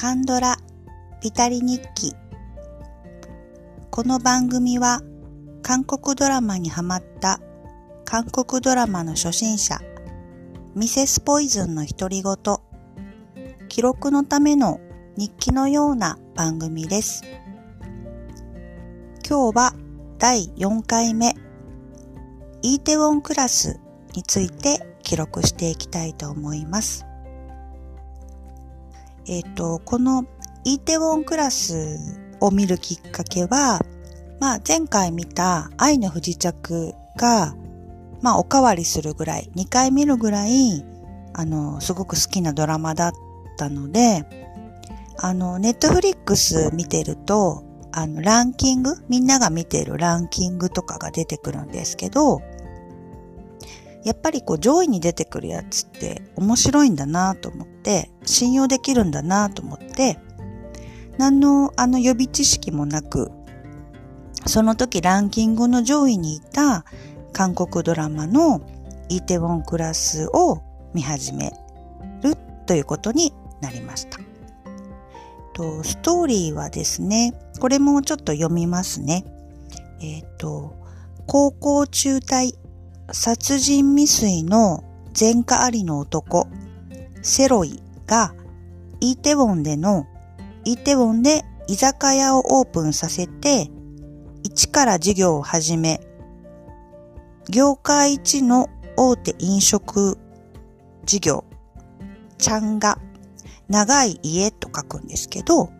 カンドラビタリ日記この番組は韓国ドラマにハマった韓国ドラマの初心者ミセスポイズンの独り言記録のための日記のような番組です今日は第4回目イーテウォンクラスについて記録していきたいと思います。えっ、ー、と、このイーテウォンクラスを見るきっかけは、まあ前回見た愛の不時着が、まあおかわりするぐらい、2回見るぐらい、あの、すごく好きなドラマだったので、あの、ネットフリックス見てると、あの、ランキングみんなが見てるランキングとかが出てくるんですけど、やっぱりこう上位に出てくるやつって面白いんだなと思って、信用できるんだなと思って、何のあの予備知識もなく、その時ランキングの上位にいた韓国ドラマのイテウォンクラスを見始めるということになりました。とストーリーはですね、これもちょっと読みますね。えっ、ー、と、高校中退殺人未遂の前科ありの男、セロイがイーテウォンでの、イーテウォンで居酒屋をオープンさせて、一から事業を始め、業界一の大手飲食事業、チャンガ、長い家と書くんですけど、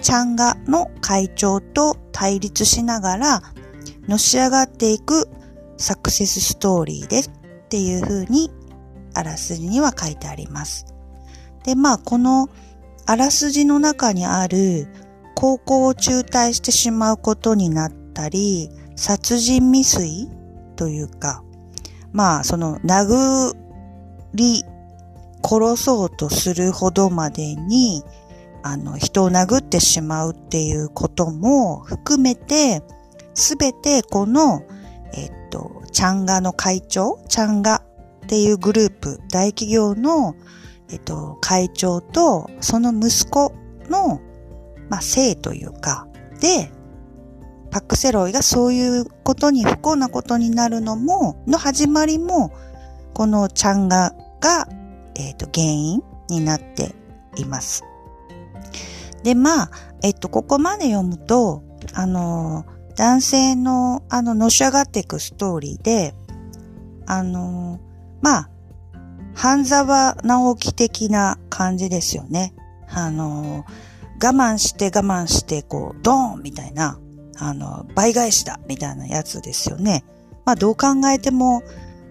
チャンガの会長と対立しながら、のし上がっていくサクセスストーリーですっていう風にあらすじには書いてあります。で、まあこのあらすじの中にある高校を中退してしまうことになったり、殺人未遂というか、まあその殴り殺そうとするほどまでにあの人を殴ってしまうっていうことも含めてすべてこのえっと、チャンガの会長、チャンガっていうグループ、大企業の、えっと、会長と、その息子の、まあ、姓というか、で、パックセロイがそういうことに不幸なことになるのも、の始まりも、このチャンガが、えっ、と、原因になっています。で、まあ、えっと、ここまで読むと、あの男性の、あの、のし上がっていくストーリーで、あの、まあ、半沢直樹的な感じですよね。あの、我慢して我慢して、こう、ドーンみたいな、あの、倍返しだみたいなやつですよね。まあ、どう考えても、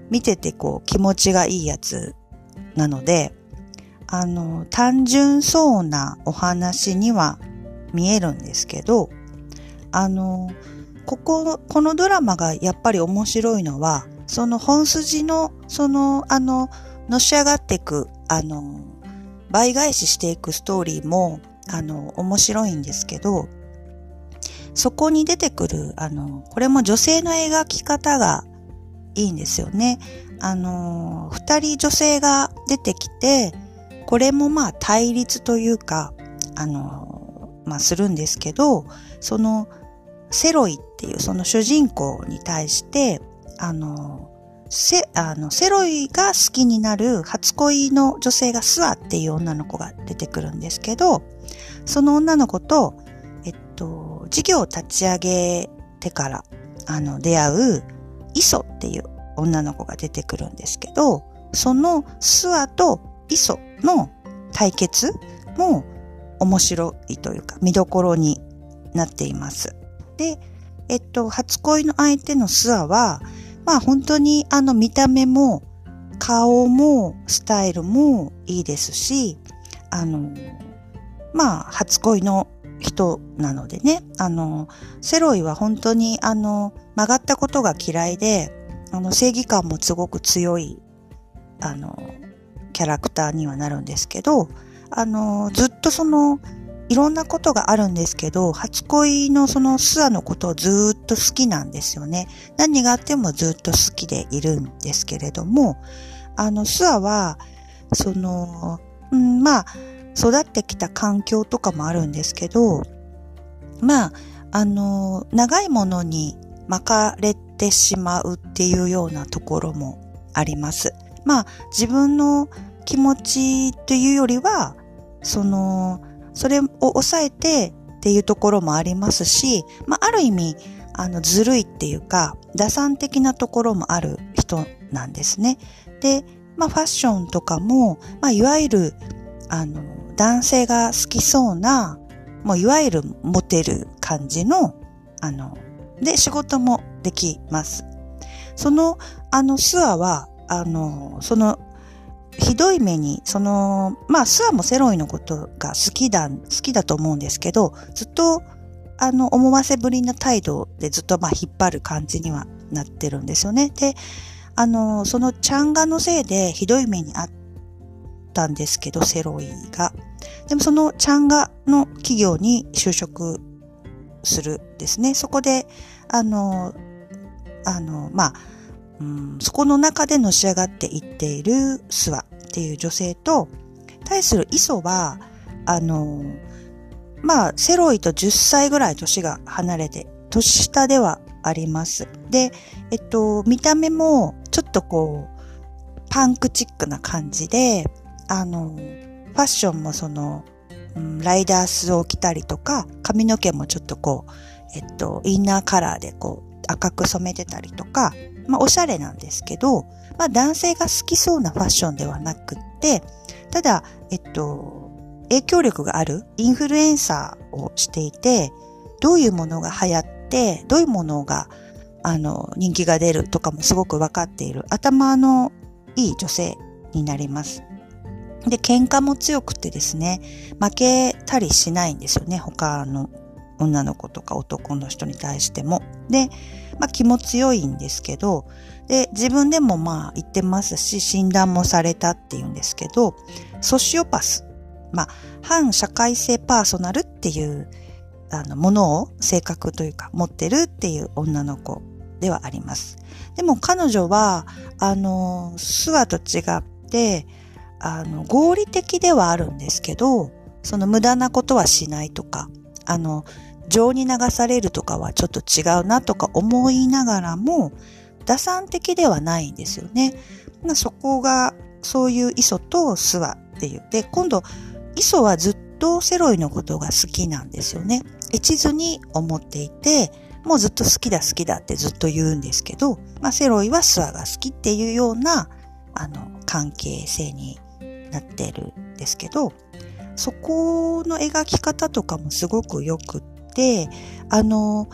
見ててこう、気持ちがいいやつなので、あの、単純そうなお話には見えるんですけど、あの、ここ、このドラマがやっぱり面白いのは、その本筋の、その、あの、のし上がっていく、あの、倍返ししていくストーリーも、あの、面白いんですけど、そこに出てくる、あの、これも女性の描き方がいいんですよね。あの、二人女性が出てきて、これもまあ対立というか、あの、まあするんですけど、その、セロイっていうその主人公に対して、あの、セ、あの、セロイが好きになる初恋の女性がスアっていう女の子が出てくるんですけど、その女の子と、えっと、事業を立ち上げてから、あの、出会う、イソっていう女の子が出てくるんですけど、そのスアとイソの対決も面白いというか見どころになっています。で、えっと、初恋の相手のスアは、まあ本当にあの見た目も顔もスタイルもいいですし、あの、まあ初恋の人なのでね、あの、セロイは本当にあの曲がったことが嫌いで、あの正義感もすごく強い、あの、キャラクターにはなるんですけど、あの、ずっとそのいろんなことがあるんですけど、初恋のそのスアのことをずっと好きなんですよね。何があってもずっと好きでいるんですけれども、あの、スアは、その、うん、まあ、育ってきた環境とかもあるんですけど、まあ、あの、長いものに巻かれてしまうっていうようなところもあります。まあ、自分の気持ちというよりは、その、それを抑えてっていうところもありますし、まあ、ある意味、あの、ずるいっていうか、打算的なところもある人なんですね。で、まあ、ファッションとかも、まあ、いわゆる、あの、男性が好きそうな、もういわゆるモテる感じの、あの、で、仕事もできます。その、あの、スアは、あの、その、ひどい目に、その、まあ、スアもセロイのことが好きだ、好きだと思うんですけど、ずっと、あの、思わせぶりな態度でずっと、まあ、引っ張る感じにはなってるんですよね。で、あの、そのチャンガのせいでひどい目にあったんですけど、セロイが。でもそのチャンガの企業に就職するですね。そこで、あの、あの、まあ、うん、そこの中でのし上がっていっているスワっていう女性と、対するイソは、あの、まあ、セロイと10歳ぐらい年が離れて、年下ではあります。で、えっと、見た目もちょっとこう、パンクチックな感じで、あの、ファッションもその、うん、ライダースを着たりとか、髪の毛もちょっとこう、えっと、インナーカラーでこう、赤く染めてたりとか、まあ、おしゃれなんですけど、まあ、男性が好きそうなファッションではなくって、ただ、えっと、影響力があるインフルエンサーをしていて、どういうものが流行って、どういうものが、あの、人気が出るとかもすごくわかっている頭のいい女性になります。で、喧嘩も強くてですね、負けたりしないんですよね、他の女の子とか男の人に対しても。で、まあ気も強いんですけど、で、自分でもまあ言ってますし、診断もされたっていうんですけど、ソシオパス。まあ、反社会性パーソナルっていう、あの、ものを、性格というか、持ってるっていう女の子ではあります。でも彼女は、あの、スワと違って、あの、合理的ではあるんですけど、その無駄なことはしないとか、あの、情に流されるとかはちょっと違うなとか思いながらも、打算的ではないんですよね。そこが、そういう磯とスワっていう。で、今度、磯はずっとセロイのことが好きなんですよね。一途に思っていて、もうずっと好きだ好きだってずっと言うんですけど、まあ、セロイはスワが好きっていうような、あの、関係性になってるんですけど、そこの描き方とかもすごく良くっ、であの、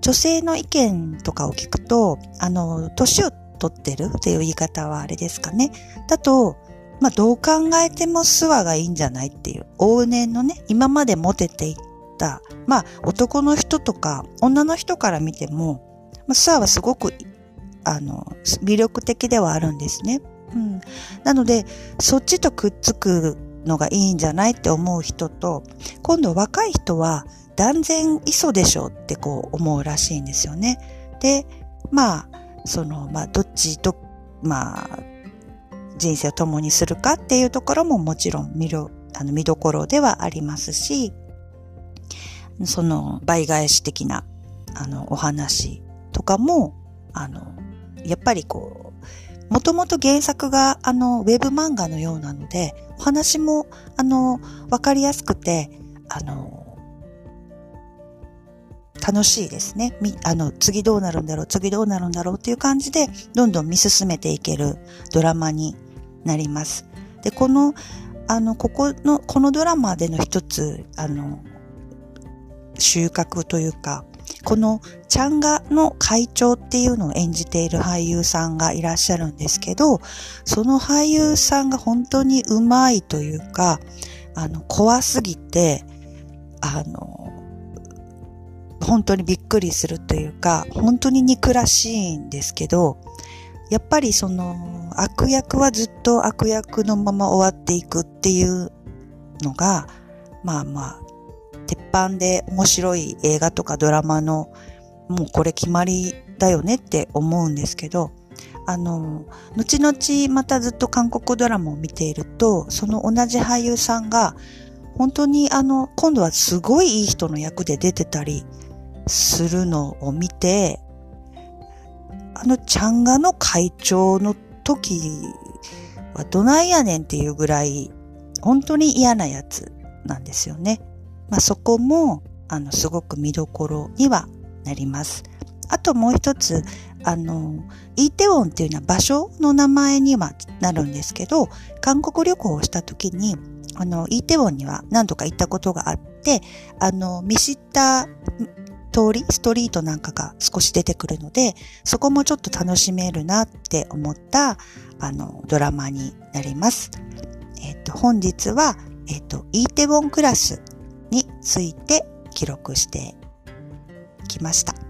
女性の意見とかを聞くと、あの、年を取ってるっていう言い方はあれですかね。だと、まあ、どう考えてもスワがいいんじゃないっていう、往年のね、今までモテていった、まあ、男の人とか、女の人から見ても、まあ、スワはすごく、あの、魅力的ではあるんですね。うん。なので、そっちとくっつくのがいいんじゃないって思う人と、今度若い人は断然磯でしょってこう思うらしいんですよね。で、まあ、その、まあ、どっちと、まあ、人生を共にするかっていうところももちろん見る、あの見どころではありますし、その倍返し的な、あの、お話とかも、あの、やっぱりこう、もともと原作があの、ウェブ漫画のようなので、お話もあの、わかりやすくて、あの、楽しいですね。みあの、次どうなるんだろう、次どうなるんだろうっていう感じで、どんどん見進めていけるドラマになります。で、この、あの、ここの、このドラマでの一つ、あの、収穫というか、このチャンガの会長っていうのを演じている俳優さんがいらっしゃるんですけど、その俳優さんが本当にうまいというか、あの、怖すぎて、あの、本当にびっくりするというか、本当に憎らしいんですけど、やっぱりその悪役はずっと悪役のまま終わっていくっていうのが、まあまあ、鉄板で面白い映画とかドラマのもうこれ決まりだよねって思うんですけど、あの、後々またずっと韓国ドラマを見ていると、その同じ俳優さんが、本当にあの、今度はすごいいい人の役で出てたりするのを見て、あの、チャンガの会長の時はどないやねんっていうぐらい、本当に嫌なやつなんですよね。まあ、そこも、あの、すごく見どころにはなります。あともう一つ、あの、イーテウォンっていうのは場所の名前にはなるんですけど、韓国旅行をした時に、あの、イーテウォンには何度か行ったことがあって、あの、見知った通り、ストリートなんかが少し出てくるので、そこもちょっと楽しめるなって思った、あの、ドラマになります。えっ、と、本日は、えっ、と、イーテウォンクラスについて記録してきました。